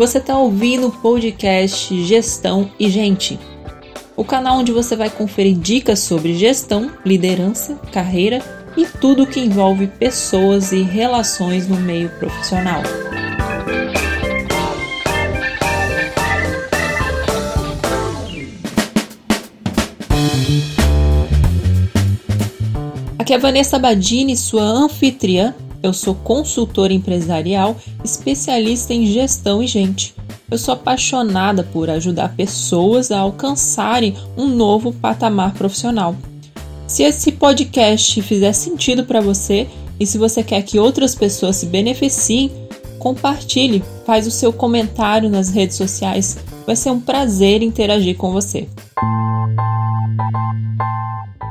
Você está ouvindo o podcast Gestão e Gente, o canal onde você vai conferir dicas sobre gestão, liderança, carreira e tudo que envolve pessoas e relações no meio profissional. Aqui é Vanessa Badini, sua anfitriã eu sou consultora empresarial, especialista em gestão e gente. Eu sou apaixonada por ajudar pessoas a alcançarem um novo patamar profissional. Se esse podcast fizer sentido para você e se você quer que outras pessoas se beneficiem, compartilhe, faz o seu comentário nas redes sociais. Vai ser um prazer interagir com você.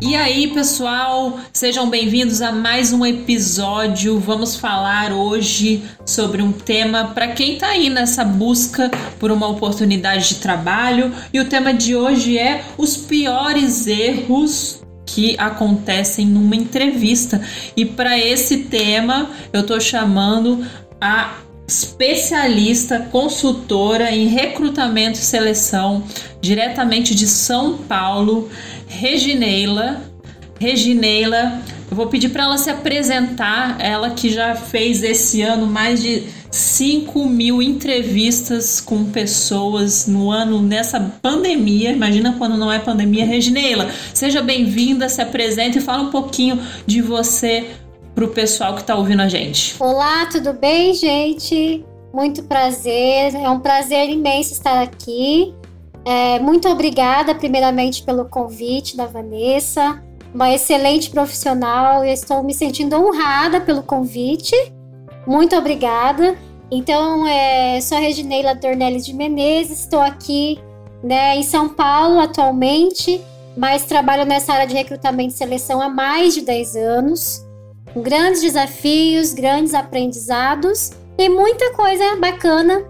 E aí, pessoal, sejam bem-vindos a mais um episódio. Vamos falar hoje sobre um tema para quem está aí nessa busca por uma oportunidade de trabalho. E o tema de hoje é os piores erros que acontecem numa entrevista. E para esse tema, eu estou chamando a especialista, consultora em recrutamento e seleção, diretamente de São Paulo, Regineila. Regineila, eu vou pedir para ela se apresentar, ela que já fez esse ano mais de 5 mil entrevistas com pessoas no ano nessa pandemia. Imagina quando não é pandemia. Regineila, seja bem-vinda, se apresente e fala um pouquinho de você para o pessoal que está ouvindo a gente. Olá, tudo bem, gente? Muito prazer, é um prazer imenso estar aqui. É, muito obrigada, primeiramente, pelo convite da Vanessa, uma excelente profissional. Eu estou me sentindo honrada pelo convite. Muito obrigada. Então, é, sou a Regineila Dornelles de Menezes, estou aqui né, em São Paulo atualmente, mas trabalho nessa área de recrutamento e seleção há mais de 10 anos com grandes desafios, grandes aprendizados e muita coisa bacana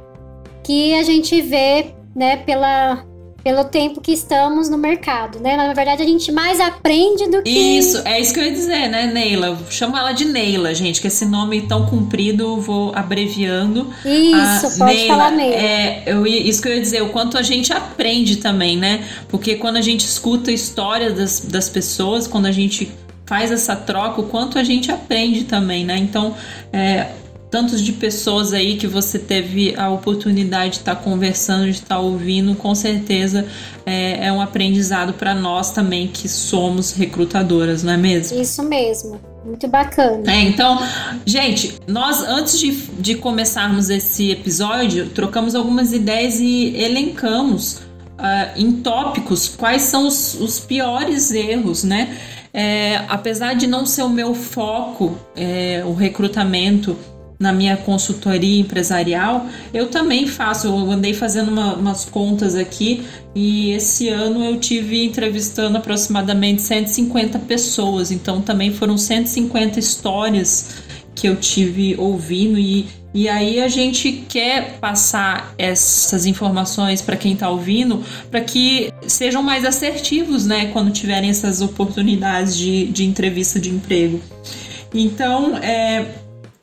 que a gente vê, né, pela pelo tempo que estamos no mercado, né? Na verdade, a gente mais aprende do que. Isso, é isso que eu ia dizer, né, Neila? Chama ela de Neila, gente, que esse nome tão comprido eu vou abreviando. Isso, ah, pode Neila, falar Neila. É, eu, isso que eu ia dizer, o quanto a gente aprende também, né? Porque quando a gente escuta a história das, das pessoas, quando a gente faz essa troca, o quanto a gente aprende também, né? Então, é, tantos de pessoas aí que você teve a oportunidade de estar tá conversando, de estar tá ouvindo, com certeza é, é um aprendizado para nós também que somos recrutadoras, não é mesmo? Isso mesmo. Muito bacana. É, então, gente, nós antes de, de começarmos esse episódio, trocamos algumas ideias e elencamos uh, em tópicos quais são os, os piores erros, né? É, apesar de não ser o meu foco, é, o recrutamento na minha consultoria empresarial, eu também faço. Eu andei fazendo uma, umas contas aqui e esse ano eu tive entrevistando aproximadamente 150 pessoas, então também foram 150 histórias que eu tive ouvindo e e aí a gente quer passar essas informações para quem está ouvindo, para que sejam mais assertivos, né, quando tiverem essas oportunidades de, de entrevista de emprego. Então, é,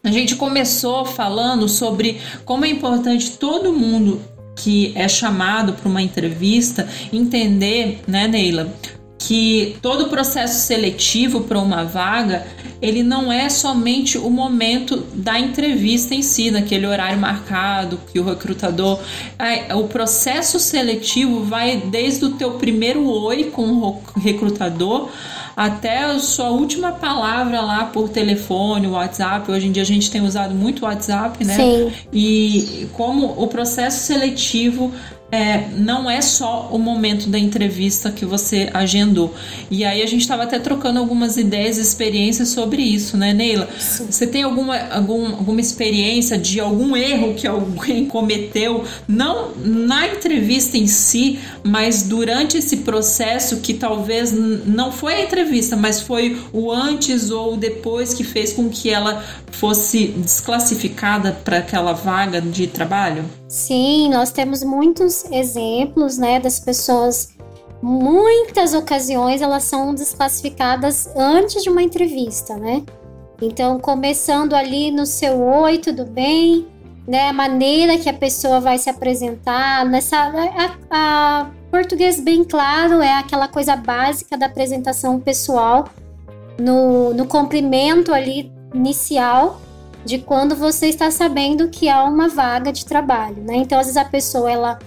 a gente começou falando sobre como é importante todo mundo que é chamado para uma entrevista entender, né, Neila, que todo o processo seletivo para uma vaga ele não é somente o momento da entrevista em si, naquele horário marcado que o recrutador. É, o processo seletivo vai desde o teu primeiro oi com o recrutador até a sua última palavra lá por telefone, WhatsApp. Hoje em dia a gente tem usado muito WhatsApp, né? Sim. E como o processo seletivo é, não é só o momento da entrevista que você agendou. E aí a gente estava até trocando algumas ideias e experiências sobre isso, né, Neila? Sim. Você tem alguma, algum, alguma experiência de algum erro que alguém cometeu, não na entrevista em si, mas durante esse processo que talvez não foi a entrevista, mas foi o antes ou o depois que fez com que ela fosse desclassificada para aquela vaga de trabalho? Sim, nós temos muitos exemplos, né, das pessoas. Muitas ocasiões elas são desclassificadas antes de uma entrevista, né? Então, começando ali no seu oi, tudo bem? né, a maneira que a pessoa vai se apresentar, nessa a, a português bem claro é aquela coisa básica da apresentação pessoal no, no cumprimento ali inicial de quando você está sabendo que há uma vaga de trabalho, né? Então, às vezes a pessoa ela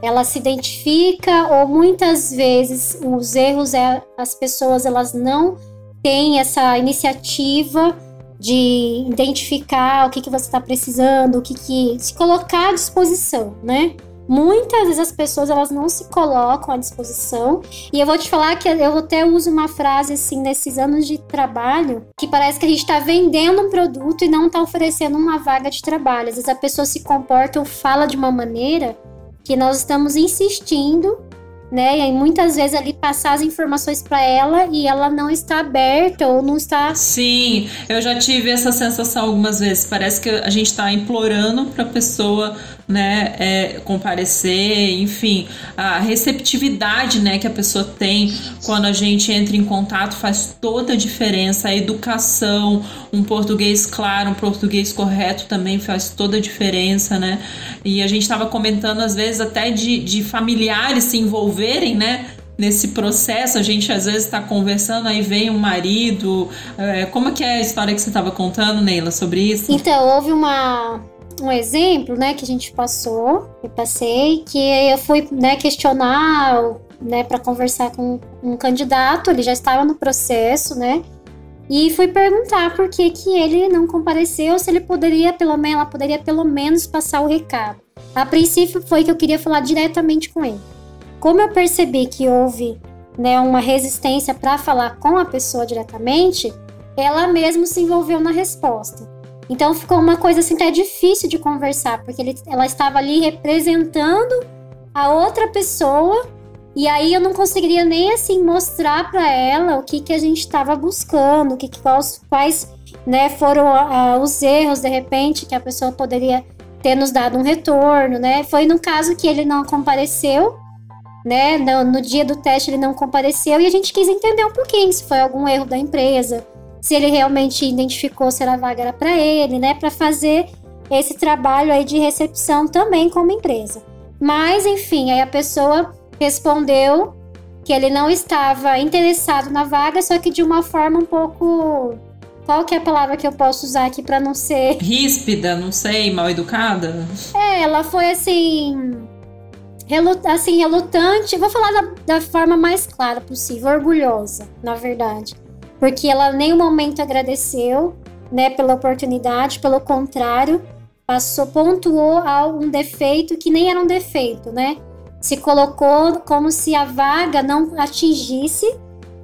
ela se identifica ou muitas vezes os erros é as pessoas elas não têm essa iniciativa de identificar o que, que você está precisando, o que, que se colocar à disposição, né? Muitas vezes as pessoas elas não se colocam à disposição. E eu vou te falar que eu até uso uma frase assim nesses anos de trabalho que parece que a gente está vendendo um produto e não está oferecendo uma vaga de trabalho. Às vezes a pessoa se comporta ou fala de uma maneira que nós estamos insistindo né? E muitas vezes ali passar as informações para ela e ela não está aberta ou não está. Sim, eu já tive essa sensação algumas vezes. Parece que a gente está implorando para a pessoa né, é, comparecer, enfim, a receptividade, né, que a pessoa tem quando a gente entra em contato faz toda a diferença. A educação, um português claro, um português correto também faz toda a diferença, né? E a gente estava comentando às vezes até de, de familiares se envolverem, né? nesse processo, a gente às vezes está conversando, aí vem um marido. É, como que é a história que você estava contando, Neila, sobre isso? Então, houve uma, um exemplo, né, que a gente passou, eu passei, que eu fui, né, questionar, né, para conversar com um candidato, ele já estava no processo, né, e fui perguntar por que que ele não compareceu, se ele poderia, pelo menos, ela poderia pelo menos passar o recado. A princípio foi que eu queria falar diretamente com ele. Como eu percebi que houve, né, uma resistência para falar com a pessoa diretamente, ela mesma se envolveu na resposta. Então ficou uma coisa assim até difícil de conversar, porque ele, ela estava ali representando a outra pessoa e aí eu não conseguiria nem assim mostrar para ela o que que a gente estava buscando, o que, quais, quais né, foram uh, os erros de repente que a pessoa poderia ter nos dado um retorno, né? Foi no caso que ele não compareceu, né? No, no dia do teste ele não compareceu e a gente quis entender um pouquinho se foi algum erro da empresa, se ele realmente identificou se a vaga era para ele, né, para fazer esse trabalho aí de recepção também como empresa. Mas, enfim, aí a pessoa respondeu que ele não estava interessado na vaga, só que de uma forma um pouco qual que é a palavra que eu posso usar aqui para não ser ríspida, não sei, mal educada? É, ela foi assim, relut... assim, relutante, vou falar da, da forma mais clara possível, orgulhosa, na verdade porque ela em nenhum momento agradeceu, né, pela oportunidade, pelo contrário, passou, pontuou um defeito que nem era um defeito, né? Se colocou como se a vaga não atingisse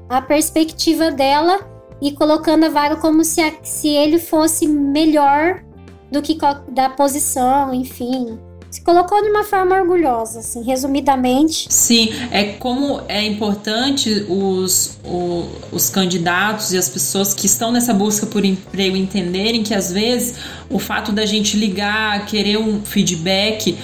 a perspectiva dela e colocando a vaga como se, a, se ele fosse melhor do que da posição, enfim se colocou de uma forma orgulhosa, assim, resumidamente. Sim, é como é importante os, o, os candidatos e as pessoas que estão nessa busca por emprego entenderem que às vezes o fato da gente ligar, querer um feedback,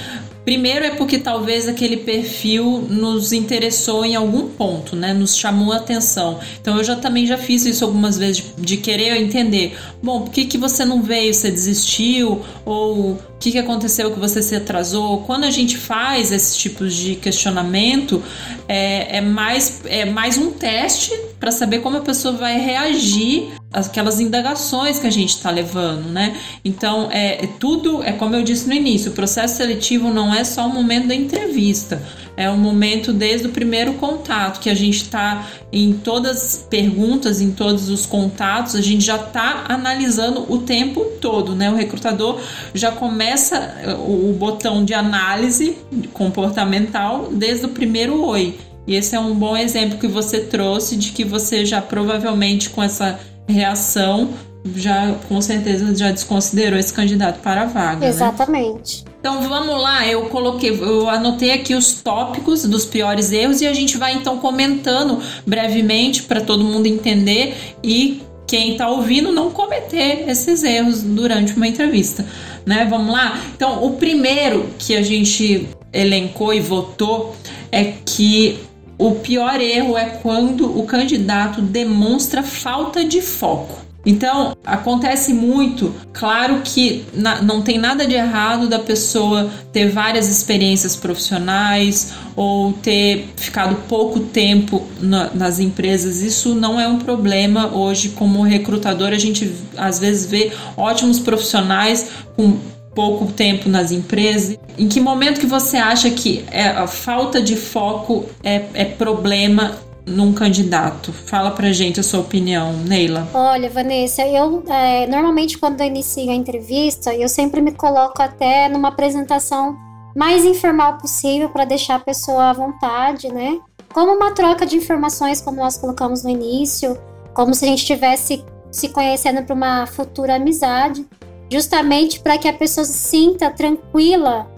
Primeiro é porque talvez aquele perfil nos interessou em algum ponto, né? Nos chamou a atenção. Então eu já também já fiz isso algumas vezes de, de querer entender. Bom, por que, que você não veio? Você desistiu? Ou o que, que aconteceu que você se atrasou? Quando a gente faz esses tipos de questionamento, é, é mais, é mais um teste para saber como a pessoa vai reagir aquelas indagações que a gente está levando, né? Então, é, é, tudo, é como eu disse no início, o processo seletivo não é só o momento da entrevista, é o momento desde o primeiro contato, que a gente está em todas as perguntas, em todos os contatos, a gente já está analisando o tempo todo, né? O recrutador já começa eh, o, o botão de análise comportamental desde o primeiro oi. E esse é um bom exemplo que você trouxe de que você já provavelmente com essa reação já com certeza já desconsiderou esse candidato para a vaga. Né? Exatamente. Né? Então vamos lá, eu coloquei, eu anotei aqui os tópicos dos piores erros e a gente vai então comentando brevemente para todo mundo entender e quem está ouvindo não cometer esses erros durante uma entrevista, né? Vamos lá. Então o primeiro que a gente elencou e votou é que o pior erro é quando o candidato demonstra falta de foco. Então, acontece muito, claro que na, não tem nada de errado da pessoa ter várias experiências profissionais ou ter ficado pouco tempo na, nas empresas. Isso não é um problema hoje. Como recrutador, a gente às vezes vê ótimos profissionais com pouco tempo nas empresas. Em que momento que você acha que é, a falta de foco é, é problema num candidato? Fala pra gente a sua opinião, Neila. Olha, Vanessa, eu é, normalmente quando eu inicio a entrevista, eu sempre me coloco até numa apresentação mais informal possível para deixar a pessoa à vontade, né? Como uma troca de informações, como nós colocamos no início, como se a gente estivesse se conhecendo para uma futura amizade, justamente para que a pessoa se sinta tranquila,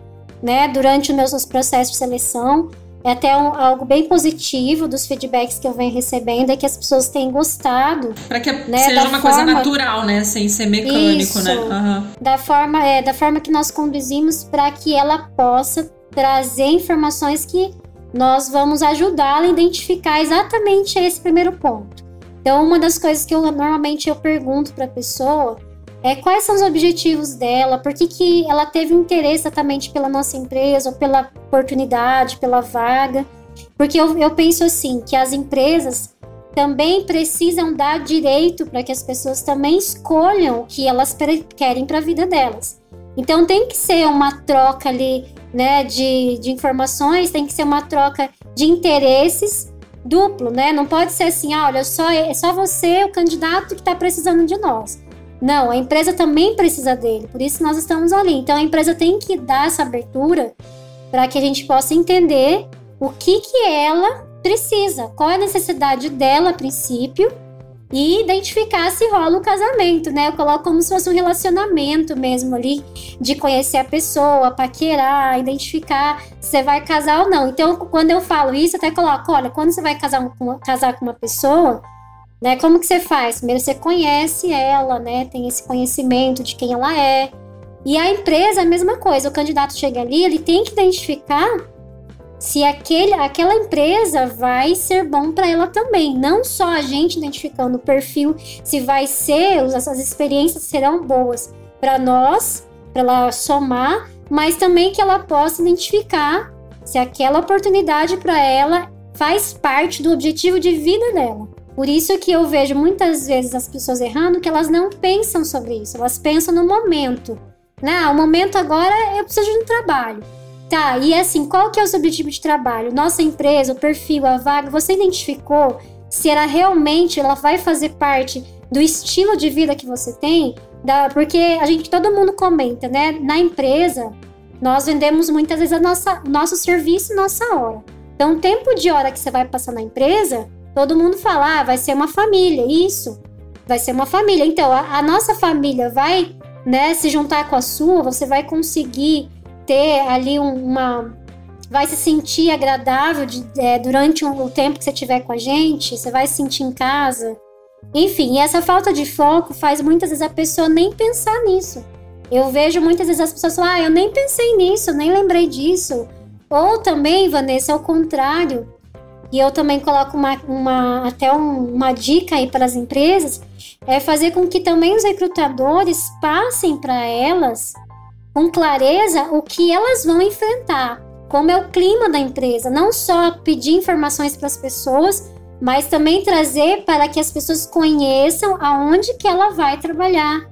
né, durante os meus processos de seleção é até um, algo bem positivo dos feedbacks que eu venho recebendo, é que as pessoas têm gostado. Para que né, seja uma forma, coisa natural, né? Sem ser mecânico, isso, né? Uhum. Da forma, é, da forma que nós conduzimos para que ela possa trazer informações que nós vamos ajudá-la a identificar exatamente esse primeiro ponto. Então, uma das coisas que eu normalmente eu pergunto para a pessoa é, quais são os objetivos dela, por que, que ela teve interesse exatamente pela nossa empresa, ou pela oportunidade, pela vaga. Porque eu, eu penso assim, que as empresas também precisam dar direito para que as pessoas também escolham o que elas querem para a vida delas. Então tem que ser uma troca ali, né, de, de informações, tem que ser uma troca de interesses duplo, né? Não pode ser assim, ah, olha, só, é só você, o candidato, que está precisando de nós. Não, a empresa também precisa dele, por isso nós estamos ali. Então a empresa tem que dar essa abertura para que a gente possa entender o que, que ela precisa, qual é a necessidade dela a princípio e identificar se rola o casamento, né? Eu coloco como se fosse um relacionamento mesmo ali, de conhecer a pessoa, paquerar, identificar se você vai casar ou não. Então, quando eu falo isso, até coloco, olha, quando você vai casar, casar com uma pessoa, né? Como que você faz? Primeiro você conhece ela, né? Tem esse conhecimento de quem ela é. E a empresa, a mesma coisa. O candidato chega ali, ele tem que identificar se aquele, aquela empresa vai ser bom para ela também. Não só a gente identificando o perfil, se vai ser, essas experiências serão boas para nós, para ela somar, mas também que ela possa identificar se aquela oportunidade para ela faz parte do objetivo de vida dela. Por isso que eu vejo muitas vezes as pessoas errando que elas não pensam sobre isso, elas pensam no momento. Né? Ah, o momento agora eu preciso de um trabalho. Tá, e assim, qual que é o seu objetivo de trabalho? Nossa empresa, o perfil, a vaga, você identificou se ela realmente ela vai fazer parte do estilo de vida que você tem? Da, porque a gente, todo mundo comenta, né? Na empresa, nós vendemos muitas vezes a nossa, nosso serviço e nossa hora. Então, o tempo de hora que você vai passar na empresa todo mundo fala, ah, vai ser uma família, isso, vai ser uma família. Então, a, a nossa família vai né, se juntar com a sua, você vai conseguir ter ali uma. Vai se sentir agradável de, é, durante um, o tempo que você estiver com a gente, você vai se sentir em casa. Enfim, essa falta de foco faz muitas vezes a pessoa nem pensar nisso. Eu vejo muitas vezes as pessoas falar, ah, eu nem pensei nisso, nem lembrei disso. Ou também, Vanessa, ao contrário, e eu também coloco uma, uma até um, uma dica aí para as empresas, é fazer com que também os recrutadores passem para elas com clareza o que elas vão enfrentar, como é o clima da empresa, não só pedir informações para as pessoas, mas também trazer para que as pessoas conheçam aonde que ela vai trabalhar,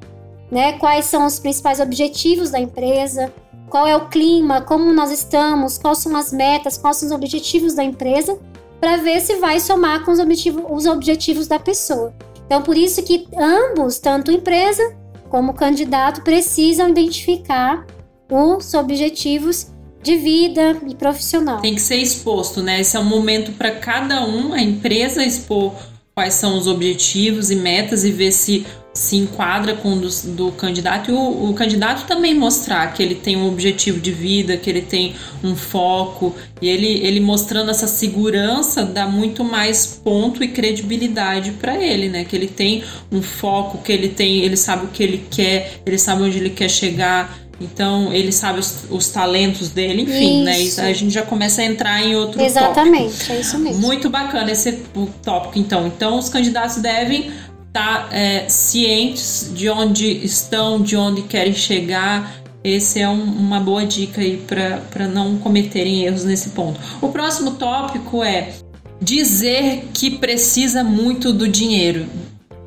né? Quais são os principais objetivos da empresa, qual é o clima, como nós estamos, quais são as metas, quais são os objetivos da empresa para ver se vai somar com os, objetivo, os objetivos da pessoa. Então, por isso que ambos, tanto empresa como candidato, precisam identificar os objetivos de vida e profissional. Tem que ser exposto, né? Esse é um momento para cada um, a empresa expor quais são os objetivos e metas e ver se se enquadra com o do, do candidato e o, o, candidato também mostrar que ele tem um objetivo de vida, que ele tem um foco e ele, ele mostrando essa segurança dá muito mais ponto e credibilidade para ele, né? Que ele tem um foco, que ele tem, ele sabe o que ele quer, ele sabe onde ele quer chegar. Então, ele sabe os, os talentos dele, enfim, né? isso. né? E a gente já começa a entrar em outro Exatamente, tópico. é isso mesmo. Muito bacana esse tópico, então. Então, os candidatos devem tá, é, cientes de onde estão, de onde querem chegar. Esse é um, uma boa dica aí para não cometerem erros nesse ponto. O próximo tópico é dizer que precisa muito do dinheiro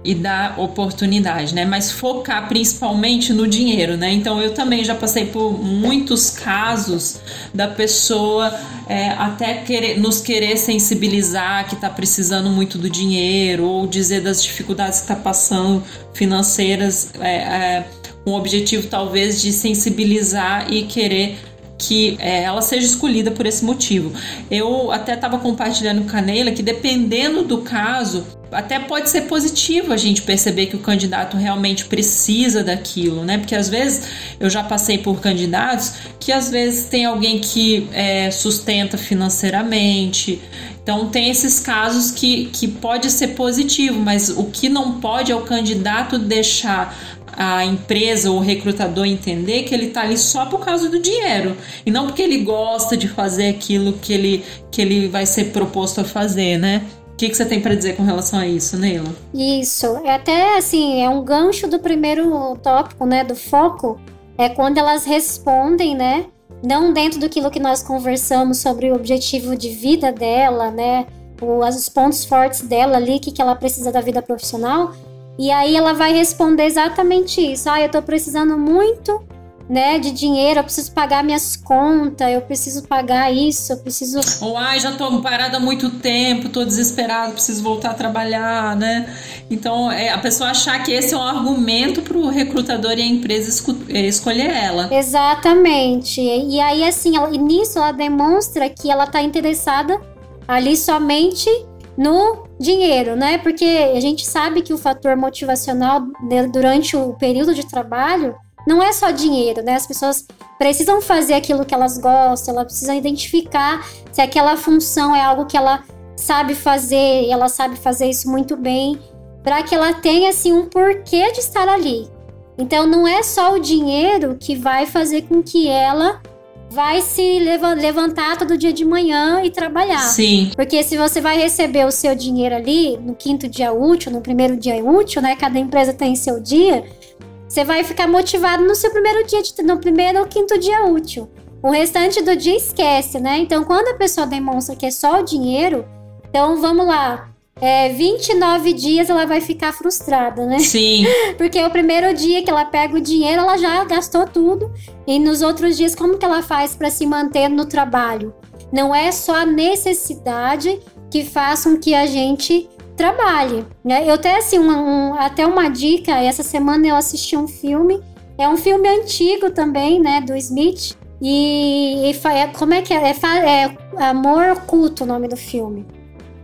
e da oportunidade, né? Mas focar principalmente no dinheiro, né? Então eu também já passei por muitos casos da pessoa é, até querer, nos querer sensibilizar que está precisando muito do dinheiro ou dizer das dificuldades que está passando financeiras, é, é, com o objetivo talvez de sensibilizar e querer que é, ela seja escolhida por esse motivo. Eu até estava compartilhando com a Neila que dependendo do caso, até pode ser positivo a gente perceber que o candidato realmente precisa daquilo, né? Porque às vezes eu já passei por candidatos que às vezes tem alguém que é, sustenta financeiramente. Então tem esses casos que, que pode ser positivo, mas o que não pode é o candidato deixar a empresa ou o recrutador entender que ele está ali só por causa do dinheiro e não porque ele gosta de fazer aquilo que ele, que ele vai ser proposto a fazer, né? O que, que você tem para dizer com relação a isso, Neila? Isso, é até assim, é um gancho do primeiro tópico, né, do foco, é quando elas respondem, né, não dentro daquilo que nós conversamos sobre o objetivo de vida dela, né, os pontos fortes dela ali, que, que ela precisa da vida profissional, e aí ela vai responder exatamente isso. Ah, eu tô precisando muito né, de dinheiro, eu preciso pagar minhas contas, eu preciso pagar isso, eu preciso. Ou ai, já tô parada há muito tempo, tô desesperado, preciso voltar a trabalhar, né? Então, é, a pessoa achar que esse é um argumento para o recrutador e a empresa é, escolher ela. Exatamente. E aí, assim, ela, nisso ela demonstra que ela tá interessada ali somente no dinheiro, né? Porque a gente sabe que o fator motivacional durante o período de trabalho não é só dinheiro, né? As pessoas precisam fazer aquilo que elas gostam, elas precisam identificar se aquela função é algo que ela sabe fazer e ela sabe fazer isso muito bem, para que ela tenha assim um porquê de estar ali. Então não é só o dinheiro que vai fazer com que ela vai se levantar todo dia de manhã e trabalhar. Sim. Porque se você vai receber o seu dinheiro ali no quinto dia útil, no primeiro dia útil, né? Cada empresa tem seu dia você vai ficar motivado no seu primeiro dia, de, no primeiro ou quinto dia útil. O restante do dia esquece, né? Então, quando a pessoa demonstra que é só o dinheiro, então vamos lá. É, 29 dias ela vai ficar frustrada, né? Sim. Porque o primeiro dia que ela pega o dinheiro, ela já gastou tudo. E nos outros dias, como que ela faz para se manter no trabalho? Não é só a necessidade que faz com que a gente trabalhe. Né? Eu até assim, um, um, até uma dica, essa semana eu assisti um filme, é um filme antigo também, né, do Smith. E, e é, como é que é? é? É Amor Oculto o nome do filme.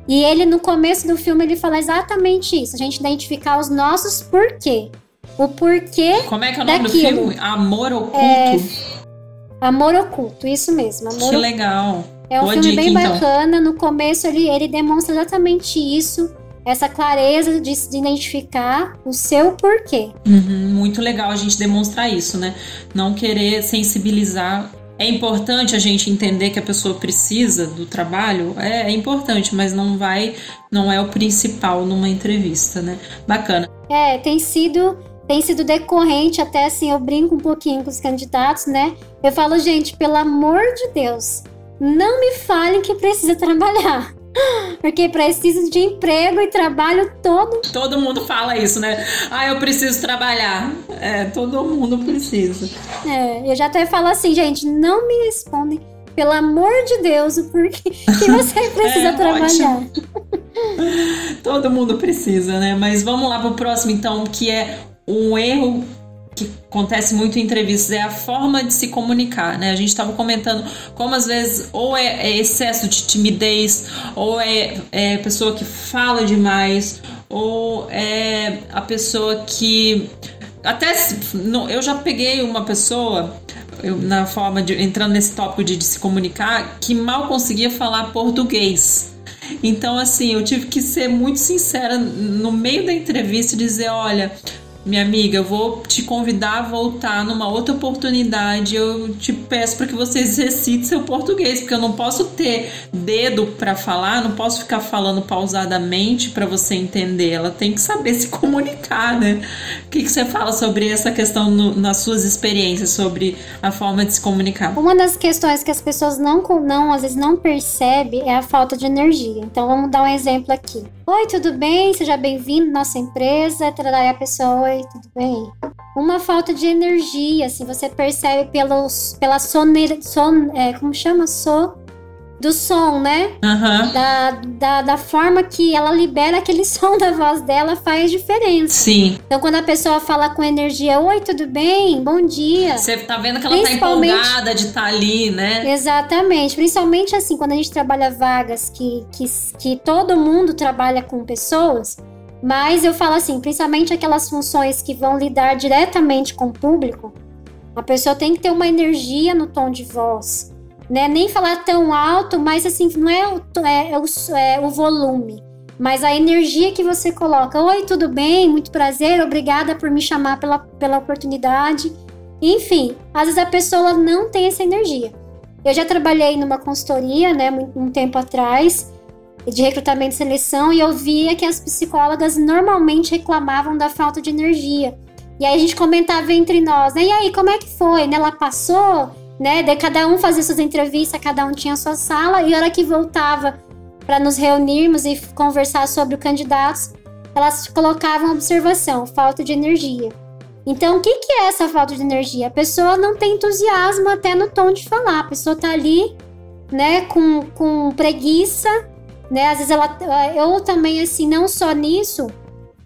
E ele, no começo do filme, ele fala exatamente isso. A gente identificar os nossos porquê. O porquê Como é que é o nome daquilo. do filme? Amor Oculto? É, Amor Oculto, isso mesmo. Amor que legal. É um Boa filme dica, bem então. bacana. No começo, ele, ele demonstra exatamente isso essa clareza de se identificar o seu porquê. Uhum, muito legal a gente demonstrar isso, né? Não querer sensibilizar. É importante a gente entender que a pessoa precisa do trabalho, é, é importante, mas não vai, não é o principal numa entrevista, né? Bacana. É, tem sido tem sido decorrente, até assim, eu brinco um pouquinho com os candidatos, né? Eu falo, gente, pelo amor de Deus, não me falem que precisa trabalhar. Porque preciso de emprego e trabalho todo. Todo mundo fala isso, né? Ah, eu preciso trabalhar. É, todo mundo precisa. É, eu já até falo assim, gente, não me respondem, pelo amor de Deus, o porquê que você precisa é, trabalhar. todo mundo precisa, né? Mas vamos lá pro próximo, então, que é um erro que acontece muito em entrevistas é a forma de se comunicar, né? A gente estava comentando como às vezes ou é, é, excesso de timidez, ou é, é pessoa que fala demais, ou é a pessoa que até não, eu já peguei uma pessoa eu, na forma de entrando nesse tópico de, de se comunicar que mal conseguia falar português. Então, assim, eu tive que ser muito sincera no meio da entrevista e dizer: olha, minha amiga, eu vou te convidar a voltar numa outra oportunidade. Eu te peço para que você exercite seu português, porque eu não posso ter dedo para falar, não posso ficar falando pausadamente para você entender. Ela tem que saber se comunicar, né? O que, que você fala sobre essa questão no, nas suas experiências, sobre a forma de se comunicar? Uma das questões que as pessoas não, não às vezes não percebem é a falta de energia. Então vamos dar um exemplo aqui. Oi, tudo bem? Seja bem-vindo à nossa empresa. Trará a pessoa Oi, tudo bem? Uma falta de energia, assim, você percebe pelos, pela soneira, son, é, como chama? So, do som, né? Uhum. Da, da, da forma que ela libera aquele som da voz dela faz diferença. Sim. Então, quando a pessoa fala com energia, oi, tudo bem? Bom dia. Você tá vendo que ela tá empolgada de estar tá ali, né? Exatamente. Principalmente assim, quando a gente trabalha vagas que, que, que todo mundo trabalha com pessoas mas eu falo assim, principalmente aquelas funções que vão lidar diretamente com o público, a pessoa tem que ter uma energia no tom de voz, né? Nem falar tão alto, mas assim, não é o, é, é o, é o volume, mas a energia que você coloca. Oi, tudo bem? Muito prazer, obrigada por me chamar pela, pela oportunidade. Enfim, às vezes a pessoa não tem essa energia. Eu já trabalhei numa consultoria, né, um tempo atrás, de recrutamento e seleção e eu via que as psicólogas normalmente reclamavam da falta de energia. E aí a gente comentava entre nós, né? E aí, como é que foi? Né? Ela passou, né? De cada um fazia suas entrevistas, cada um tinha sua sala, e a hora que voltava para nos reunirmos e conversar sobre os candidatos, elas colocavam observação, falta de energia. Então, o que, que é essa falta de energia? A pessoa não tem entusiasmo até no tom de falar, a pessoa tá ali, né, com, com preguiça né? Às vezes ela eu também assim, não só nisso,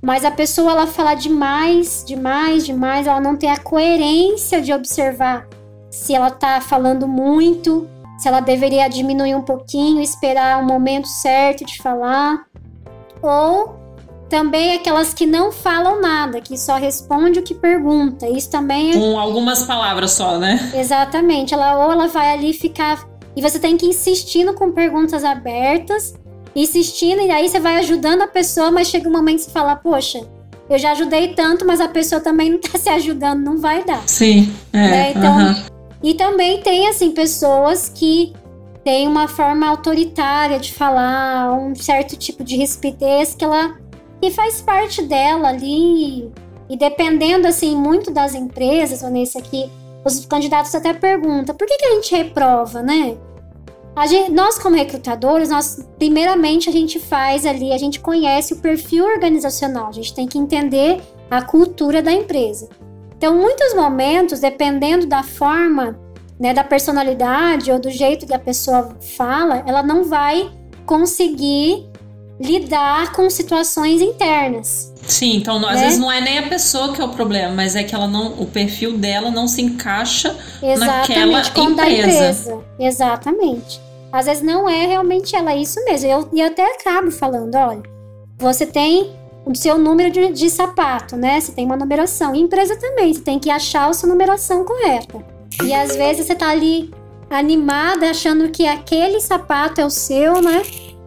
mas a pessoa ela fala demais, demais, demais, ela não tem a coerência de observar se ela tá falando muito, se ela deveria diminuir um pouquinho, esperar o momento certo de falar. Ou também aquelas que não falam nada, que só responde o que pergunta. Isso também é... Com algumas palavras só, né? Exatamente. Ela ou ela vai ali ficar e você tem que ir insistindo com perguntas abertas insistindo, e aí você vai ajudando a pessoa, mas chega um momento que você fala, poxa, eu já ajudei tanto, mas a pessoa também não tá se ajudando, não vai dar. Sim. É, né? Então, E também tem, assim, pessoas que têm uma forma autoritária de falar, um certo tipo de rispidez que ela que faz parte dela ali. E dependendo, assim, muito das empresas, ou nesse aqui, os candidatos até perguntam, por que, que a gente reprova, né? Gente, nós, como recrutadores, nós, primeiramente, a gente faz ali, a gente conhece o perfil organizacional, a gente tem que entender a cultura da empresa. Então, muitos momentos, dependendo da forma, né, da personalidade ou do jeito que a pessoa fala, ela não vai conseguir lidar com situações internas. Sim, então né? às vezes não é nem a pessoa que é o problema, mas é que ela não, o perfil dela não se encaixa Exatamente, naquela empresa. Empresa. Exatamente. Às vezes não é realmente ela, é isso mesmo. Eu, e eu até acabo falando, olha, você tem o seu número de, de sapato, né? Você tem uma numeração. E empresa também, você tem que achar a sua numeração correta. E às vezes você tá ali animada, achando que aquele sapato é o seu, né?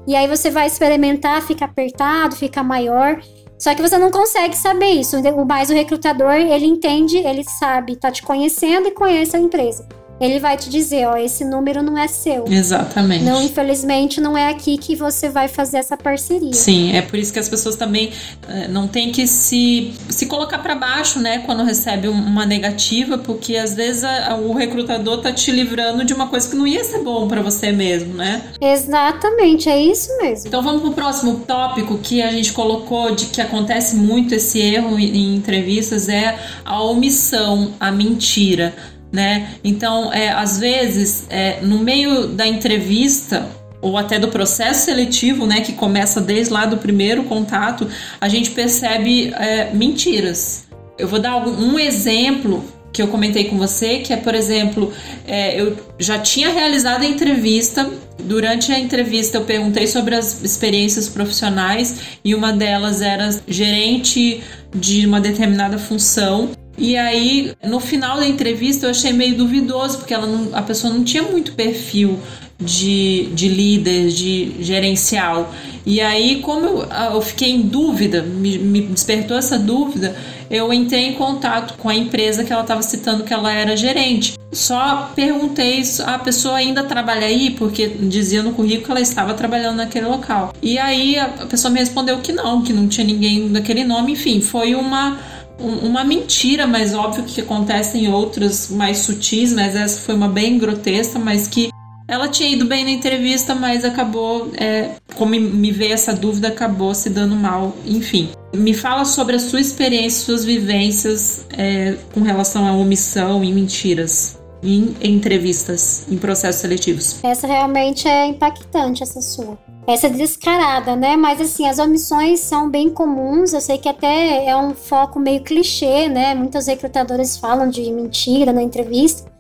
E aí você vai experimentar, fica apertado, fica maior. Só que você não consegue saber isso. Mas o recrutador, ele entende, ele sabe, tá te conhecendo e conhece a empresa ele vai te dizer, ó, esse número não é seu. Exatamente. Não, infelizmente, não é aqui que você vai fazer essa parceria. Sim, é por isso que as pessoas também uh, não tem que se, se colocar para baixo, né, quando recebe uma negativa, porque às vezes a, o recrutador tá te livrando de uma coisa que não ia ser bom para você mesmo, né? Exatamente, é isso mesmo. Então vamos pro próximo tópico que a gente colocou de que acontece muito esse erro em entrevistas é a omissão, a mentira né? Então, é, às vezes, é, no meio da entrevista ou até do processo seletivo, né, que começa desde lá do primeiro contato, a gente percebe é, mentiras. Eu vou dar um exemplo que eu comentei com você, que é, por exemplo, é, eu já tinha realizado a entrevista. Durante a entrevista, eu perguntei sobre as experiências profissionais e uma delas era gerente de uma determinada função. E aí, no final da entrevista, eu achei meio duvidoso, porque ela não, a pessoa não tinha muito perfil de, de líder, de gerencial. E aí, como eu, eu fiquei em dúvida, me, me, despertou essa dúvida, eu entrei em contato com a empresa que ela estava citando que ela era gerente. Só perguntei se a pessoa ainda trabalha aí, porque dizia no currículo que ela estava trabalhando naquele local. E aí a pessoa me respondeu que não, que não tinha ninguém daquele nome. Enfim, foi uma uma mentira, mas óbvio que acontece em outras mais sutis, mas essa foi uma bem grotesca, mas que ela tinha ido bem na entrevista, mas acabou, é, como me veio essa dúvida, acabou se dando mal. Enfim, me fala sobre a sua experiência, suas vivências é, com relação à omissão e mentiras em entrevistas, em processos seletivos. Essa realmente é impactante, essa sua. Essa é descarada, né? Mas assim, as omissões são bem comuns. Eu sei que até é um foco meio clichê, né? Muitas recrutadoras falam de mentira na entrevista.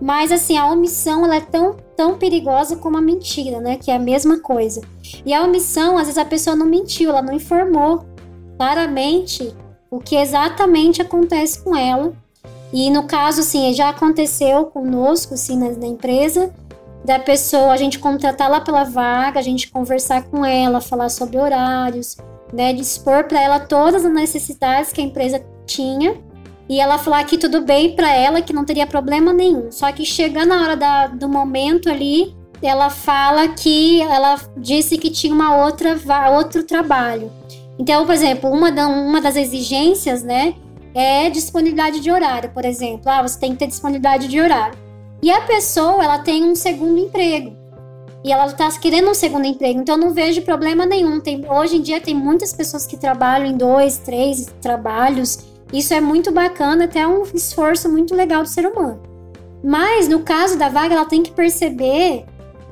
Mas assim, a omissão ela é tão, tão perigosa como a mentira, né? Que é a mesma coisa. E a omissão, às vezes a pessoa não mentiu, ela não informou claramente o que exatamente acontece com ela. E no caso, assim, já aconteceu conosco, assim, na, na empresa, da pessoa, a gente contratar lá pela vaga, a gente conversar com ela, falar sobre horários, né? Dispor para ela todas as necessidades que a empresa tinha e ela falar que tudo bem para ela, que não teria problema nenhum. Só que chegando na hora da, do momento ali, ela fala que ela disse que tinha uma outra outro trabalho. Então, por exemplo, uma, da, uma das exigências, né, é disponibilidade de horário, por exemplo. Ah, você tem que ter disponibilidade de horário. E a pessoa, ela tem um segundo emprego. E ela está querendo um segundo emprego, então eu não vejo problema nenhum. Tem, hoje em dia tem muitas pessoas que trabalham em dois, três trabalhos isso é muito bacana, até um esforço muito legal do ser humano. Mas no caso da vaga, ela tem que perceber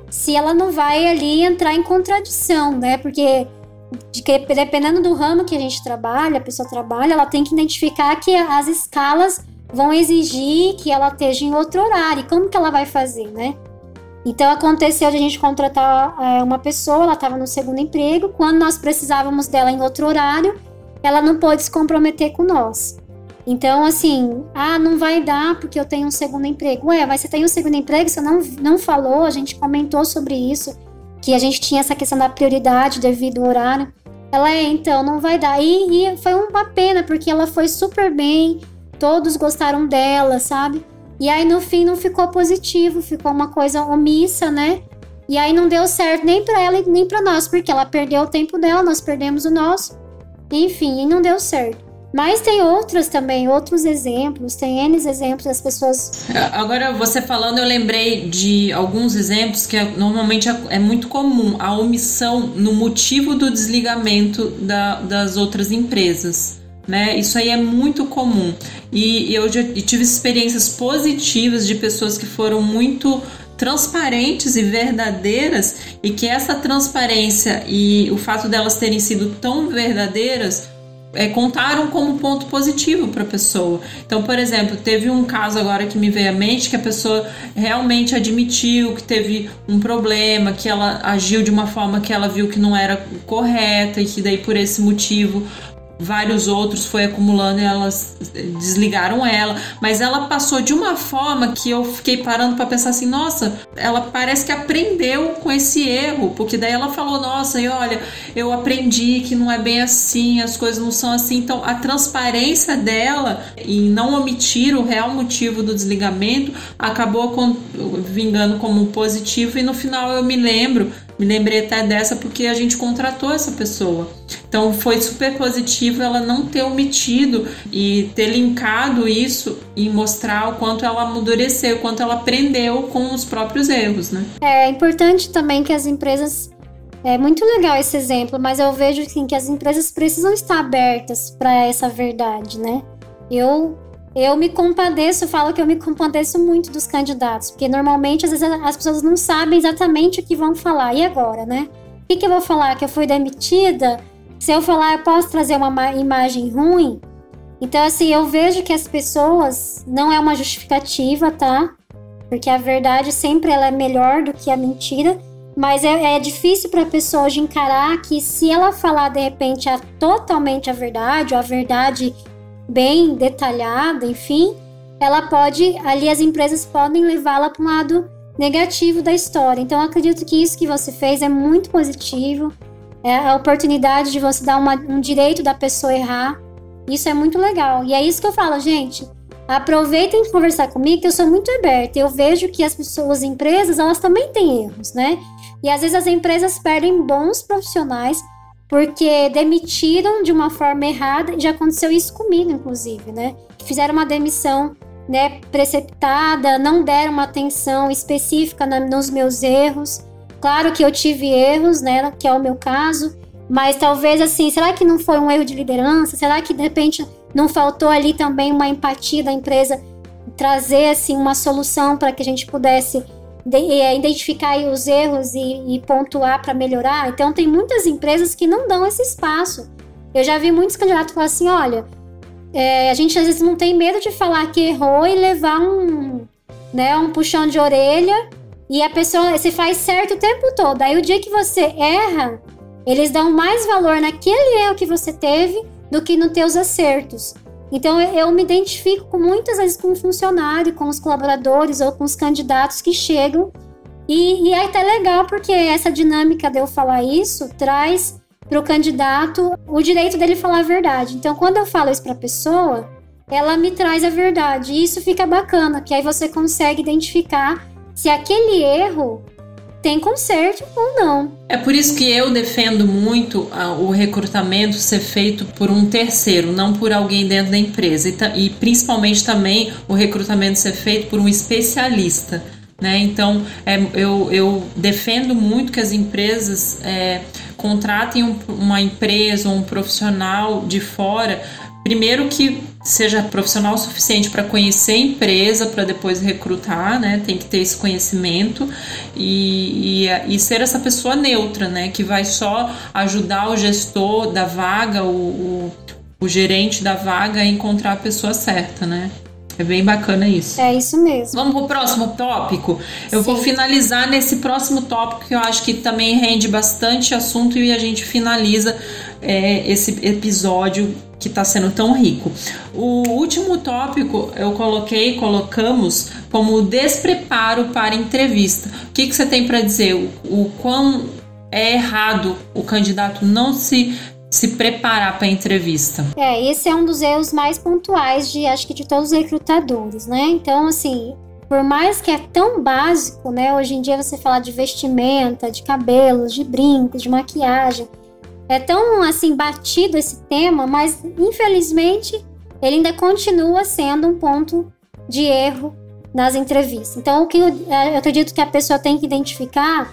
se ela não vai ali entrar em contradição, né? Porque de que, dependendo do ramo que a gente trabalha, a pessoa trabalha, ela tem que identificar que as escalas vão exigir que ela esteja em outro horário. E como que ela vai fazer, né? Então aconteceu de a gente contratar é, uma pessoa, ela estava no segundo emprego, quando nós precisávamos dela em outro horário, ela não pode se comprometer com nós. Então, assim, ah, não vai dar porque eu tenho um segundo emprego. Ué, mas você tem um segundo emprego, você não, não falou, a gente comentou sobre isso, que a gente tinha essa questão da prioridade devido ao horário. Ela é, então, não vai dar. E, e foi uma pena, porque ela foi super bem, todos gostaram dela, sabe? E aí, no fim, não ficou positivo, ficou uma coisa omissa, né? E aí não deu certo nem para ela nem para nós, porque ela perdeu o tempo dela, nós perdemos o nosso. Enfim, não deu certo. Mas tem outros também, outros exemplos, tem N exemplos das pessoas. Agora, você falando, eu lembrei de alguns exemplos que é, normalmente é, é muito comum a omissão no motivo do desligamento da, das outras empresas. Né? Isso aí é muito comum. E eu já tive experiências positivas de pessoas que foram muito transparentes e verdadeiras e que essa transparência e o fato delas terem sido tão verdadeiras é, contaram como ponto positivo para a pessoa. Então, por exemplo, teve um caso agora que me veio à mente que a pessoa realmente admitiu que teve um problema, que ela agiu de uma forma que ela viu que não era correta e que daí por esse motivo vários outros foi acumulando e elas desligaram ela, mas ela passou de uma forma que eu fiquei parando para pensar assim, nossa, ela parece que aprendeu com esse erro, porque daí ela falou, nossa, e olha, eu aprendi que não é bem assim, as coisas não são assim, então a transparência dela em não omitir o real motivo do desligamento acabou vingando como positivo. E no final eu me lembro me lembrei até dessa porque a gente contratou essa pessoa. Então foi super positivo ela não ter omitido e ter linkado isso e mostrar o quanto ela amadureceu, o quanto ela aprendeu com os próprios erros, né? É importante também que as empresas é muito legal esse exemplo, mas eu vejo assim, que as empresas precisam estar abertas para essa verdade, né? Eu eu me compadeço, falo que eu me compadeço muito dos candidatos, porque normalmente às vezes as pessoas não sabem exatamente o que vão falar. E agora, né? O que, que eu vou falar? Que eu fui demitida? Se eu falar, eu posso trazer uma imagem ruim? Então, assim, eu vejo que as pessoas não é uma justificativa, tá? Porque a verdade sempre ela é melhor do que a mentira. Mas é, é difícil para a pessoa hoje encarar que se ela falar de repente a, totalmente a verdade, ou a verdade bem detalhada, enfim, ela pode, ali as empresas podem levá-la para um lado negativo da história. Então, acredito que isso que você fez é muito positivo. É a oportunidade de você dar uma, um direito da pessoa errar. Isso é muito legal. E é isso que eu falo, gente. Aproveitem conversar comigo, que eu sou muito aberta. Eu vejo que as pessoas, as empresas, elas também têm erros, né? E às vezes as empresas perdem bons profissionais porque demitiram de uma forma errada. E já aconteceu isso comigo, inclusive, né? Fizeram uma demissão né, preceptada, não deram uma atenção específica na, nos meus erros. Claro que eu tive erros, né, que é o meu caso, mas talvez assim, será que não foi um erro de liderança? Será que de repente não faltou ali também uma empatia da empresa trazer assim uma solução para que a gente pudesse de, identificar os erros e, e pontuar para melhorar? Então tem muitas empresas que não dão esse espaço. Eu já vi muitos candidatos falar assim, olha, é, a gente às vezes não tem medo de falar que errou e levar um, né, um puxão de orelha e a pessoa se faz certo o tempo todo. Aí o dia que você erra, eles dão mais valor naquele erro que você teve do que nos teus acertos. Então eu me identifico com muitas vezes com o funcionário, com os colaboradores ou com os candidatos que chegam. E, e é até legal porque essa dinâmica de eu falar isso traz para o candidato o direito dele falar a verdade. Então, quando eu falo isso para a pessoa, ela me traz a verdade. E isso fica bacana, que aí você consegue identificar se aquele erro tem conserto ou não. É por isso que eu defendo muito ah, o recrutamento ser feito por um terceiro, não por alguém dentro da empresa. E, e principalmente também o recrutamento ser feito por um especialista. Né? Então, é, eu, eu defendo muito que as empresas é, contratem um, uma empresa ou um profissional de fora, primeiro que seja profissional suficiente para conhecer a empresa, para depois recrutar, né? Tem que ter esse conhecimento e, e, e, ser essa pessoa neutra, né? Que vai só ajudar o gestor da vaga, o, o, o gerente da vaga a encontrar a pessoa certa, né? É bem bacana isso. É isso mesmo. Vamos pro próximo tópico? Eu Sim. vou finalizar nesse próximo tópico que eu acho que também rende bastante assunto e a gente finaliza é, esse episódio que está sendo tão rico. O último tópico eu coloquei, colocamos como despreparo para entrevista. O que, que você tem para dizer? O, o quão é errado o candidato não se se preparar para a entrevista. É, esse é um dos erros mais pontuais de acho que de todos os recrutadores, né? Então, assim, por mais que é tão básico, né? Hoje em dia você falar de vestimenta, de cabelos, de brincos, de maquiagem, é tão assim batido esse tema, mas infelizmente ele ainda continua sendo um ponto de erro nas entrevistas. Então, o que eu, eu acredito que a pessoa tem que identificar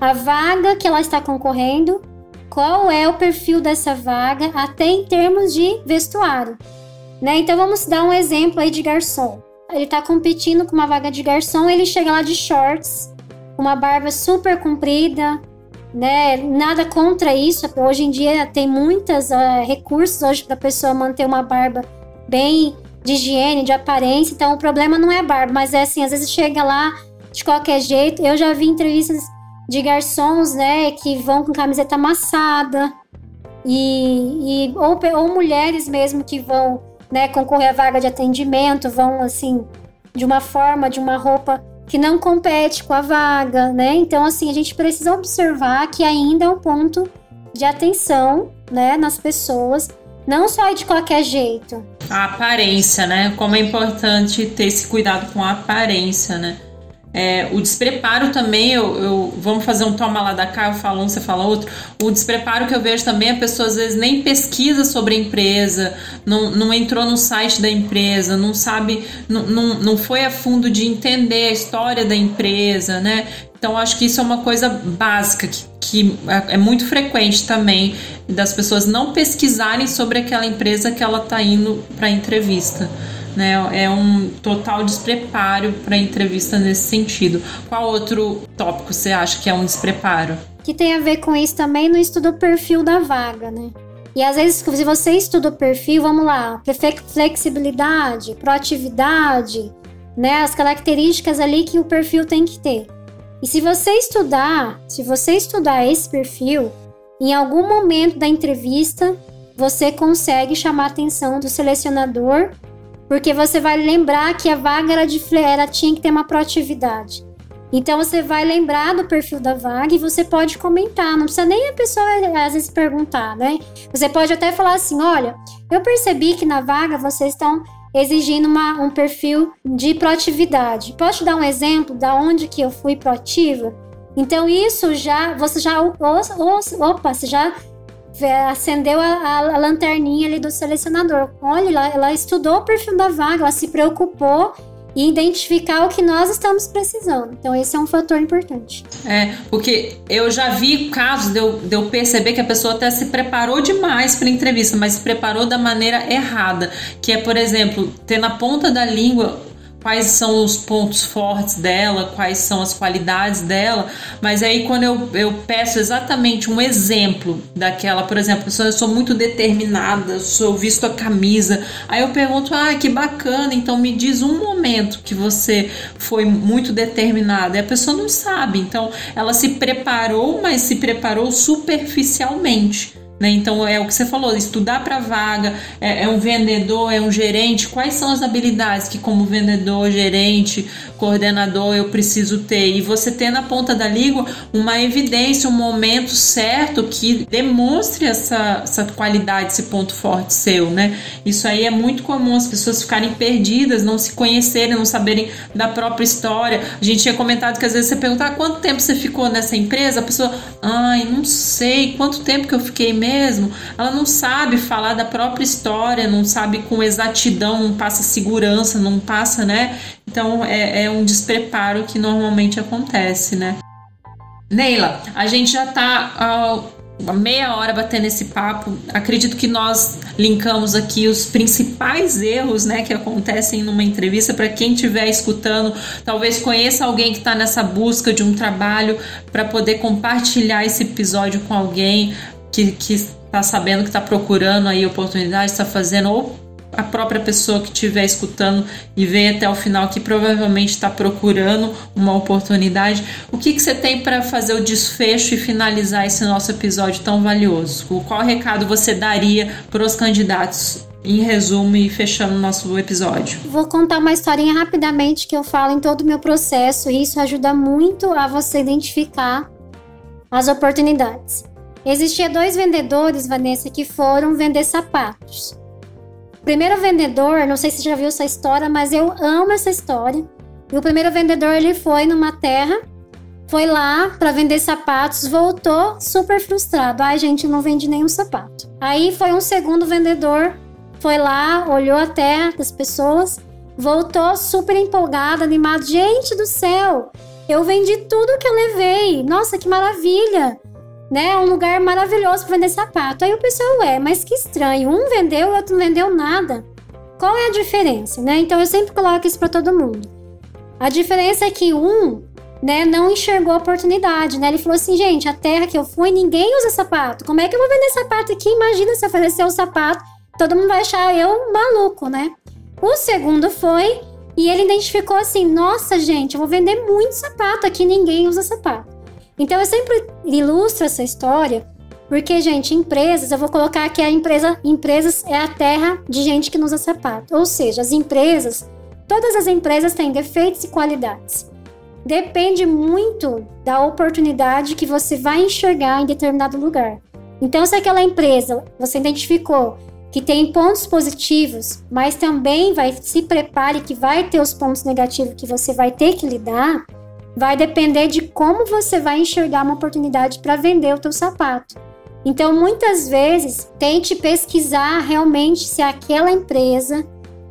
a vaga que ela está concorrendo qual é o perfil dessa vaga, até em termos de vestuário. Né? Então vamos dar um exemplo aí de garçom. Ele está competindo com uma vaga de garçom, ele chega lá de shorts, uma barba super comprida, né? Nada contra isso. Hoje em dia tem muitos uh, ah, recursos hoje para a pessoa manter uma barba bem de higiene, de aparência. Então o problema não é a barba, mas é assim, às vezes chega lá de qualquer jeito. Eu já vi entrevistas de garçons, né, que vão com camiseta amassada e, e ou, ou mulheres mesmo que vão, né, concorrer à vaga de atendimento, vão assim de uma forma, de uma roupa que não compete com a vaga, né? Então assim, a gente precisa observar que ainda é um ponto de atenção, né, nas pessoas, não só de qualquer jeito. A aparência, né? Como é importante ter esse cuidado com a aparência, né? É, o despreparo também, eu, eu, vamos fazer um toma lá da cá, eu falo um, você fala outro. O despreparo que eu vejo também, a pessoa às vezes nem pesquisa sobre a empresa, não, não entrou no site da empresa, não sabe, não, não, não foi a fundo de entender a história da empresa, né? Então acho que isso é uma coisa básica que, que é, é muito frequente também das pessoas não pesquisarem sobre aquela empresa que ela está indo para entrevista né? É um total despreparo para entrevista nesse sentido. Qual outro tópico você acha que é um despreparo? Que tem a ver com isso também no estudo do perfil da vaga, né? E às vezes, se você estuda o perfil, vamos lá, flexibilidade, proatividade, né? As características ali que o perfil tem que ter. E se você estudar, se você estudar esse perfil, em algum momento da entrevista, você consegue chamar a atenção do selecionador porque você vai lembrar que a vaga era de era, tinha que ter uma proatividade. Então você vai lembrar do perfil da vaga e você pode comentar. Não precisa nem a pessoa às vezes perguntar, né? Você pode até falar assim: olha, eu percebi que na vaga vocês estão exigindo uma, um perfil de proatividade. Posso te dar um exemplo da onde que eu fui proativa? Então isso já, você já, opa, você já acendeu a, a, lanterninha ali do selecionador. Olha, ela, ela estudou o perfil da vaga, ela se preocupou e identificar o que nós estamos precisando. Então, esse é um fator importante. É, porque eu já vi casos de eu, de eu perceber que a pessoa até se preparou demais para a entrevista, mas se preparou da maneira errada. Que é, por exemplo, ter na ponta da língua quais são os pontos fortes dela, quais são as qualidades dela, mas aí quando eu, eu peço exatamente um exemplo daquela, por exemplo, eu sou muito determinada, sou visto a camisa, aí eu pergunto, ah, que bacana, então me diz um momento que você foi muito determinada, e a pessoa não sabe, então ela se preparou, mas se preparou superficialmente. Né? Então é o que você falou, estudar para vaga, é, é, um vendedor, é um gerente, quais são as habilidades que como vendedor, gerente, coordenador eu preciso ter? E você ter na ponta da língua uma evidência, um momento certo que demonstre essa, essa qualidade, esse ponto forte seu, né? Isso aí é muito comum as pessoas ficarem perdidas, não se conhecerem, não saberem da própria história. A gente tinha comentado que às vezes você perguntar ah, quanto tempo você ficou nessa empresa, a pessoa, ai, não sei, quanto tempo que eu fiquei mesmo, ela não sabe falar da própria história, não sabe com exatidão, não passa segurança, não passa, né? Então é, é um despreparo que normalmente acontece, né? Neila, a gente já está uh, meia hora batendo esse papo. Acredito que nós linkamos aqui os principais erros né, que acontecem numa entrevista para quem estiver escutando, talvez conheça alguém que está nessa busca de um trabalho para poder compartilhar esse episódio com alguém que, que está sabendo que está procurando aí oportunidade, está fazendo, ou a própria pessoa que estiver escutando e vem até o final que provavelmente está procurando uma oportunidade. O que, que você tem para fazer o desfecho e finalizar esse nosso episódio tão valioso? Qual recado você daria para os candidatos? Em resumo e fechando o nosso episódio. Vou contar uma historinha rapidamente que eu falo em todo o meu processo e isso ajuda muito a você identificar as oportunidades. Existia dois vendedores, Vanessa, que foram vender sapatos. O primeiro vendedor, não sei se você já viu essa história, mas eu amo essa história. E o primeiro vendedor ele foi numa terra, foi lá para vender sapatos, voltou super frustrado. Ai, gente, não vende nenhum sapato. Aí foi um segundo vendedor, foi lá, olhou a terra das pessoas, voltou super empolgado, animado. Gente do céu, eu vendi tudo que eu levei. Nossa, que maravilha! Né? É um lugar maravilhoso para vender sapato. Aí o pessoal, é, mas que estranho. Um vendeu, o outro não vendeu nada. Qual é a diferença, né? Então eu sempre coloco isso para todo mundo. A diferença é que um, né, não enxergou a oportunidade, né? Ele falou assim, gente, a terra que eu fui, ninguém usa sapato. Como é que eu vou vender sapato aqui? Imagina se oferecer um sapato, todo mundo vai achar eu maluco, né? O segundo foi e ele identificou assim: nossa, gente, eu vou vender muito sapato aqui, ninguém usa sapato. Então eu sempre ilustro essa história porque, gente, empresas, eu vou colocar que a empresa, empresas é a terra de gente que não usa sapato. Ou seja, as empresas, todas as empresas têm defeitos e qualidades. Depende muito da oportunidade que você vai enxergar em determinado lugar. Então, se aquela empresa você identificou que tem pontos positivos, mas também vai se prepare que vai ter os pontos negativos que você vai ter que lidar, vai depender de como você vai enxergar uma oportunidade para vender o teu sapato. Então, muitas vezes, tente pesquisar realmente se aquela empresa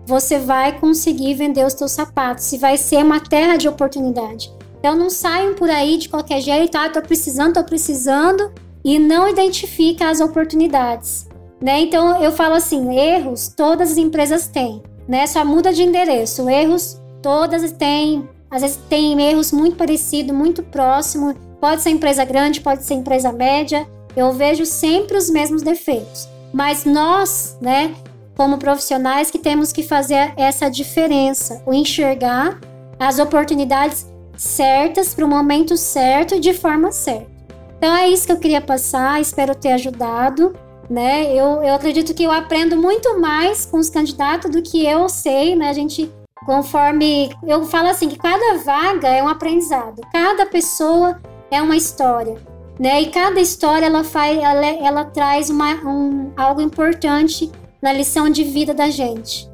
você vai conseguir vender os teus sapatos, se vai ser uma terra de oportunidade. Então, não saiam por aí de qualquer jeito, ah, tô precisando, tô precisando, e não identifica as oportunidades. Né? Então, eu falo assim, erros todas as empresas têm, né? Só muda de endereço. Erros todas têm, às vezes tem erros muito parecidos, muito próximos. Pode ser empresa grande, pode ser empresa média. Eu vejo sempre os mesmos defeitos. Mas nós, né, como profissionais, que temos que fazer essa diferença, o enxergar as oportunidades certas para o momento certo e de forma certa. Então é isso que eu queria passar, espero ter ajudado. Né? Eu, eu acredito que eu aprendo muito mais com os candidatos do que eu sei, né? A gente conforme eu falo assim que cada vaga é um aprendizado, cada pessoa é uma história, né? E cada história ela faz, ela, ela traz uma, um, algo importante na lição de vida da gente.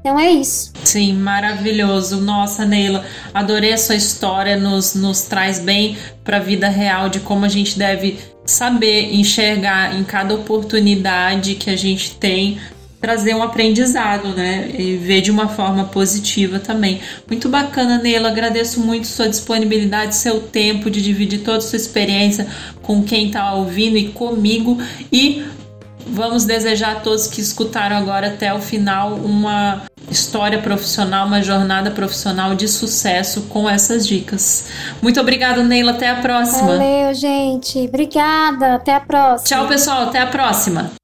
Então é isso. Sim, maravilhoso. Nossa, Neila, adorei a sua história, nos, nos traz bem para a vida real de como a gente deve saber enxergar em cada oportunidade que a gente tem trazer um aprendizado, né? E ver de uma forma positiva também. Muito bacana, Neila. Agradeço muito sua disponibilidade, seu tempo de dividir toda a sua experiência com quem está ouvindo e comigo. E vamos desejar a todos que escutaram agora até o final uma história profissional, uma jornada profissional de sucesso com essas dicas. Muito obrigada, Neila. Até a próxima. Valeu, gente. Obrigada. Até a próxima. Tchau, pessoal. Até a próxima.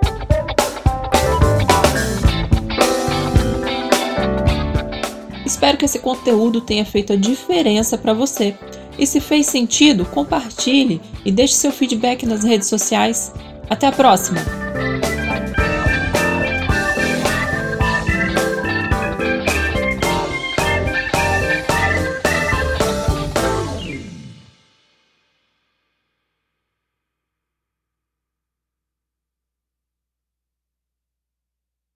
Espero que esse conteúdo tenha feito a diferença para você. E se fez sentido, compartilhe e deixe seu feedback nas redes sociais. Até a próxima!